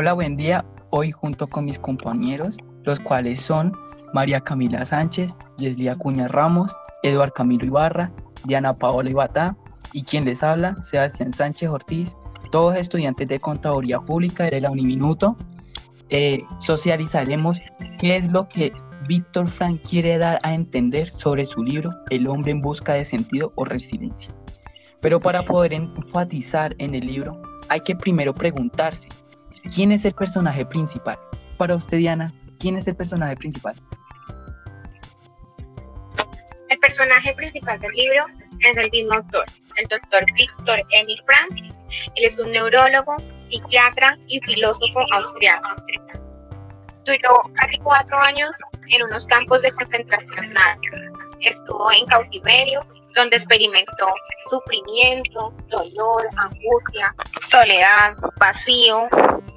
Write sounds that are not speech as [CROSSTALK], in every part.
Hola, buen día. Hoy junto con mis compañeros, los cuales son María Camila Sánchez, Yeslia Acuña Ramos, Eduard Camilo Ibarra, Diana Paola Ibatá y quien les habla, Sebastián Sánchez Ortiz, todos estudiantes de Contaduría Pública de la Uniminuto. Eh, socializaremos qué es lo que Víctor Frank quiere dar a entender sobre su libro El hombre en busca de sentido o resiliencia. Pero para poder enfatizar en el libro, hay que primero preguntarse, ¿quién es el personaje principal? Para usted, Diana, ¿quién es el personaje principal? El personaje principal del libro es el mismo autor, el doctor Víctor Emil Frank. Él es un neurólogo, psiquiatra y filósofo austriaco. Duró casi cuatro años en unos campos de concentración nazis. Estuvo en cautiverio, donde experimentó sufrimiento, dolor, angustia, soledad, vacío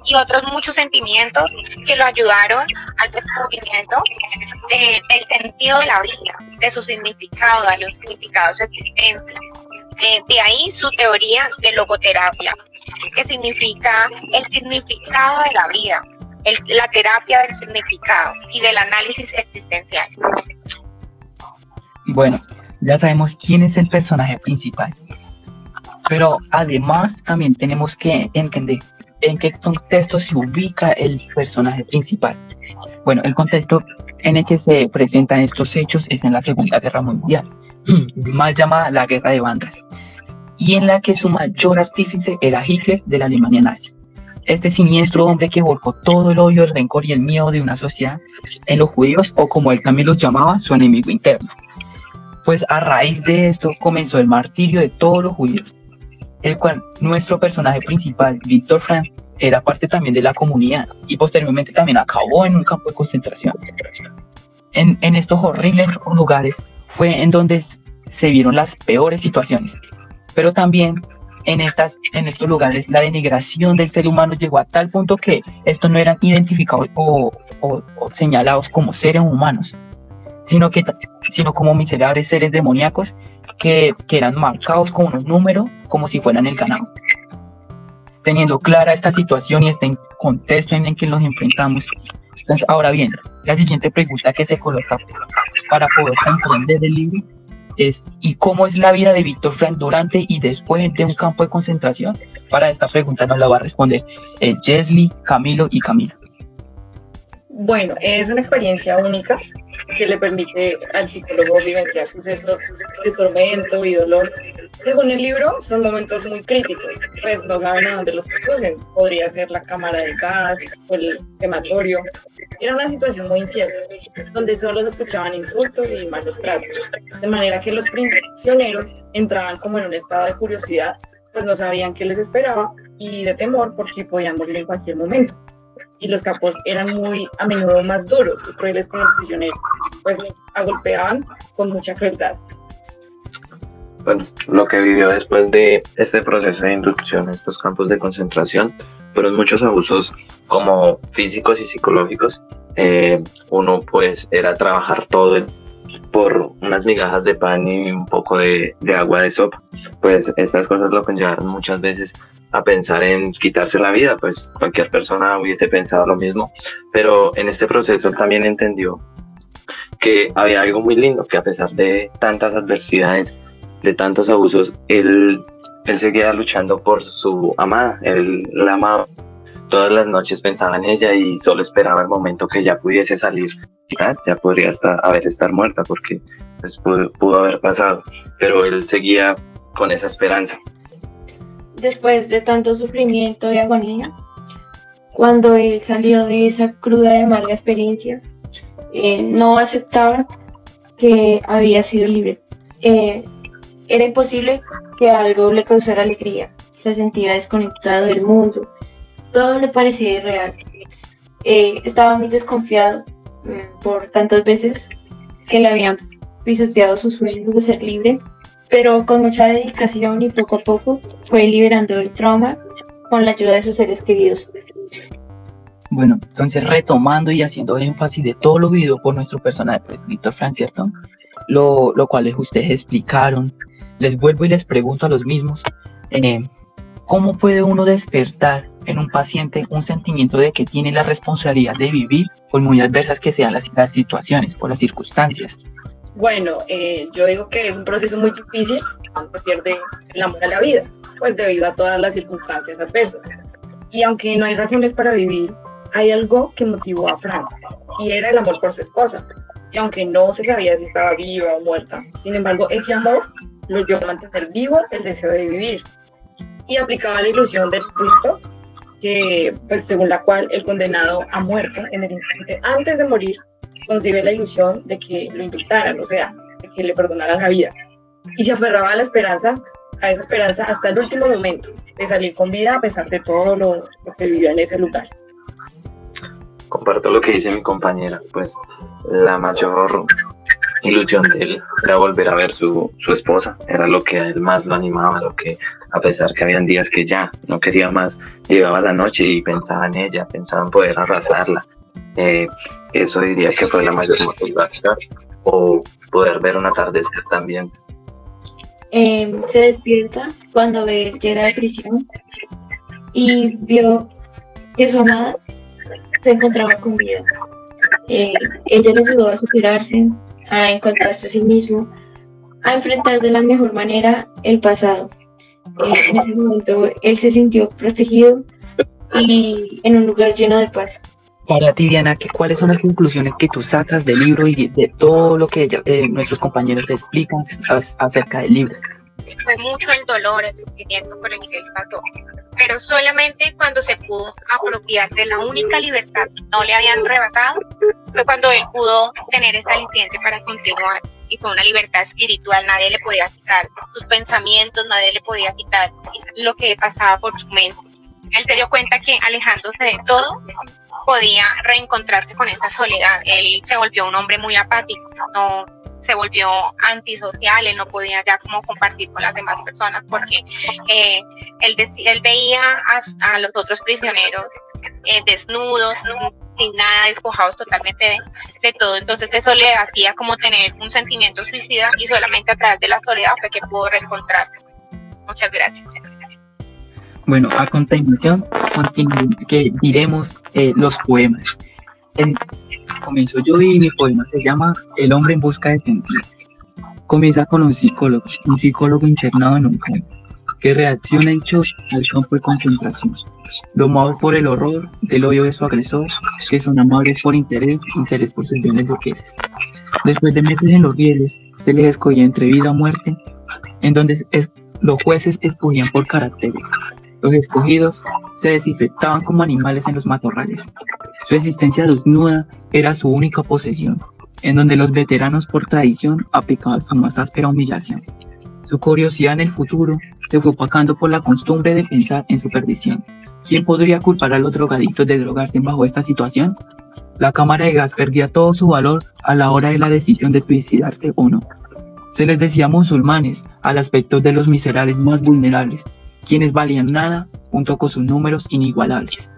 y otros muchos sentimientos que lo ayudaron al descubrimiento del sentido de la vida, de su significado, de los significados de existencia. de ahí su teoría de logoterapia, que significa el significado de la vida, la terapia del significado y del análisis existencial. Bueno, ya sabemos quién es el personaje principal, pero además también tenemos que entender en qué contexto se ubica el personaje principal. Bueno, el contexto en el que se presentan estos hechos es en la Segunda Guerra Mundial, [CLEARS THROAT] más llamada la Guerra de Bandas, y en la que su mayor artífice era Hitler de la Alemania nazi. Este siniestro hombre que volcó todo el odio, el rencor y el miedo de una sociedad en los judíos, o como él también los llamaba, su enemigo interno. Pues a raíz de esto comenzó el martirio de todos los judíos, el cual nuestro personaje principal, Víctor Frank, era parte también de la comunidad y posteriormente también acabó en un campo de concentración. En, estos horribles lugares fue en donde se vieron las peores situaciones, pero también en, estas, en estos lugares la denigración del ser humano llegó a tal punto que estos no eran identificados o, o, o señalados como seres humanos, sino, que, sino como miserables seres demoníacos que, que eran marcados con un número como si fueran el ganado. Teniendo clara esta situación y este contexto en el que nos enfrentamos, entonces ahora bien, la siguiente pregunta que se coloca para poder comprender el libro es ¿y cómo es la vida de Víctor Frank durante y después de un campo de concentración? Para esta pregunta nos la va a responder eh, Camilo y Camila. Bueno, es una experiencia única que le permite al psicólogo vivenciar sucesos de tormento y dolor. Según el libro, son momentos muy críticos, pues no saben a dónde los conducen. Podría ser la cámara de gas o el crematorio. Era una situación muy incierta, donde solo se escuchaban insultos y malos tratos, de manera que los prisioneros entraban como en un estado de curiosidad, pues no sabían qué les esperaba y de temor porque podían morir en cualquier momento y los capos eran muy a menudo más duros y crueles con los prisioneros, pues los agolpeaban con mucha crueldad. Bueno, lo que vivió después de este proceso de inducción a estos campos de concentración fueron muchos abusos como físicos y psicológicos. Eh, uno pues era trabajar todo el por unas migajas de pan y un poco de, agua de sopa. Pues estas cosas lo conllevaron muchas veces a pensar en quitarse la vida, pues cualquier persona hubiese pensado lo mismo, pero en este proceso también entendió que había algo muy lindo, que a pesar de tantas adversidades, de tantos abusos, él, él seguía luchando por su amada, él la amaba todas las noches pensaba en ella y solo esperaba el momento que ya pudiese salir. Quizás ya podría haber estar muerta porque pues, pudo, haber pasado, pero él seguía con esa esperanza. Después de tanto sufrimiento y agonía, cuando él salió de esa cruda y amarga experiencia, eh, no aceptaba que había sido libre. Eh, era imposible que algo le causara alegría. Se sentía desconectado del mundo, todo le parecía irreal. Eh, estaba muy desconfiado mm, por tantas veces que le habían pisoteado sus sueños de ser libre, pero con mucha dedicación y poco a poco fue liberando el trauma con la ayuda de sus seres queridos. Bueno, entonces retomando y haciendo énfasis de todo lo vivido por nuestro personaje, pues, Víctor Frank, ¿cierto? Lo, lo cual ustedes explicaron. Les vuelvo y les pregunto a los mismos, eh, ¿cómo puede uno despertar en un paciente un sentimiento de que tiene la responsabilidad de vivir, por muy adversas que sean las, las situaciones o las circunstancias. Bueno, eh, yo digo que es un proceso muy difícil cuando pierde el amor a la vida, pues debido a todas las circunstancias adversas. Y aunque no hay razones para vivir, hay algo que motivó a Frank, y era el amor por su esposa. Y aunque no se sabía si estaba viva o muerta, sin embargo, ese amor lo llevó a mantener vivo el deseo de vivir. Y aplicaba la ilusión del culto, que, pues, según la cual el condenado a muerte en el instante antes de morir concibe la ilusión de que lo indultaran, o sea, de que le perdonaran la vida. Y se aferraba a la esperanza, a esa esperanza hasta el último momento de salir con vida a pesar de todo lo, lo que vivió en ese lugar. Comparto lo que dice mi compañera, pues la mayor ilusión de él era volver a ver su, su esposa, era lo que a él más lo animaba, lo que a pesar que habían días que ya no quería más, llegaba la noche y pensaba en ella, pensaba en poder arrasarla. Eh, eso diría que fue la mayor motivación, o poder ver un atardecer también. Eh, se despierta cuando él llega de prisión y vio que su amada se encontraba con vida. Eh, ella le ayudó a superarse, a encontrarse a sí mismo, a enfrentar de la mejor manera el pasado. Eh, en ese momento él se sintió protegido y en un lugar lleno de paz. Para ti, Diana, ¿qué- ¿cuáles son las conclusiones que tú sacas del libro y de, de todo lo que ella- eh, nuestros compañeros explican as- acerca del libro? fue mucho el dolor, el sufrimiento por el que él pasó. Pero solamente cuando se pudo apropiar de la única libertad que no le habían arrebatado, fue cuando él pudo tener esa aliciente para continuar. Y fue una libertad espiritual, nadie le podía quitar sus pensamientos, nadie le podía quitar lo que pasaba por su mente. Él se dio cuenta que alejándose de todo, podía reencontrarse con esa soledad. Él se volvió un hombre muy apático, no se volvió antisocial, él no podía ya como compartir con las demás personas porque eh, él, él veía a, los otros prisioneros eh, desnudos, sin nada, despojados totalmente de, todo. Entonces eso le hacía como tener un sentimiento suicida y solamente a través de la soledad fue que pudo reencontrarse. Muchas gracias. Bueno, a continuación continu- que diremos eh, los poemas. Comienzo yo y mi poema se llama El hombre en busca de sentido. Comienza con un psicólogo, un psicólogo internado en un campo, que reacciona en shock al campo de concentración, domado por el horror del odio de su agresor, que son amables por interés, interés por sus bienes burgueses. Después de meses en los rieles, se les escogía entre vida o muerte, en donde los jueces escogían por caracteres, los escogidos se desinfectaban como animales en los matorrales. Su existencia desnuda era su única posesión, en donde los veteranos por tradición aplicaban su más áspera humillación. Su curiosidad en el futuro se fue opacando por la costumbre de pensar en su perdición. ¿Quién podría culpar a los drogadictos de drogarse bajo esta situación? La cámara de gas perdía todo su valor a la hora de la decisión de suicidarse o no. Se les decía musulmanes al aspecto de los miserables más vulnerables, quienes valían nada junto con sus números inigualables.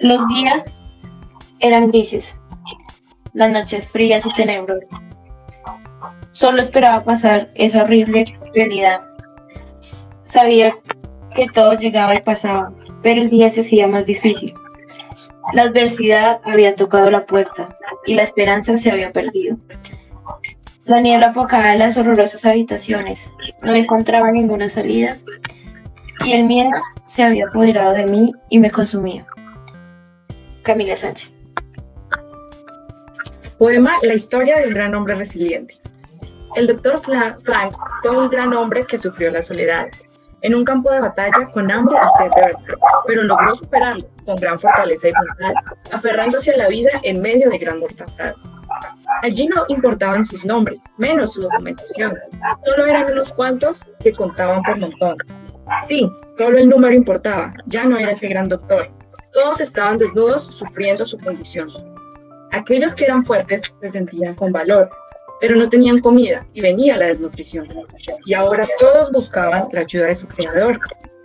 Los días eran grises, las noches frías y tenebrosas. Solo esperaba pasar esa horrible realidad. Sabía que todo llegaba y pasaba, pero el día se hacía más difícil. La adversidad había tocado la puerta y la esperanza se había perdido. La niebla apocaba las horrorosas habitaciones. No encontraba ninguna salida y el miedo se había apoderado de mí y me consumía. Camila Sánchez. Poema La historia de un gran hombre resiliente. El doctor Frank fue un gran hombre que sufrió la soledad en un campo de batalla con hambre y sed de verdad, pero logró superarlo con gran fortaleza y voluntad, aferrándose a la vida en medio de gran mortandad. Allí no importaban sus nombres, menos su documentación. Solo eran unos cuantos que contaban por montón. Sí, solo el número importaba, ya no era ese gran doctor. Todos estaban desnudos sufriendo su condición. Aquellos que eran fuertes se sentían con valor, pero no tenían comida y venía la desnutrición. Y ahora todos buscaban la ayuda de su creador.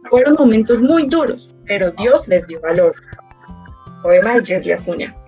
Fueron momentos muy duros, pero Dios les dio valor. Poema de.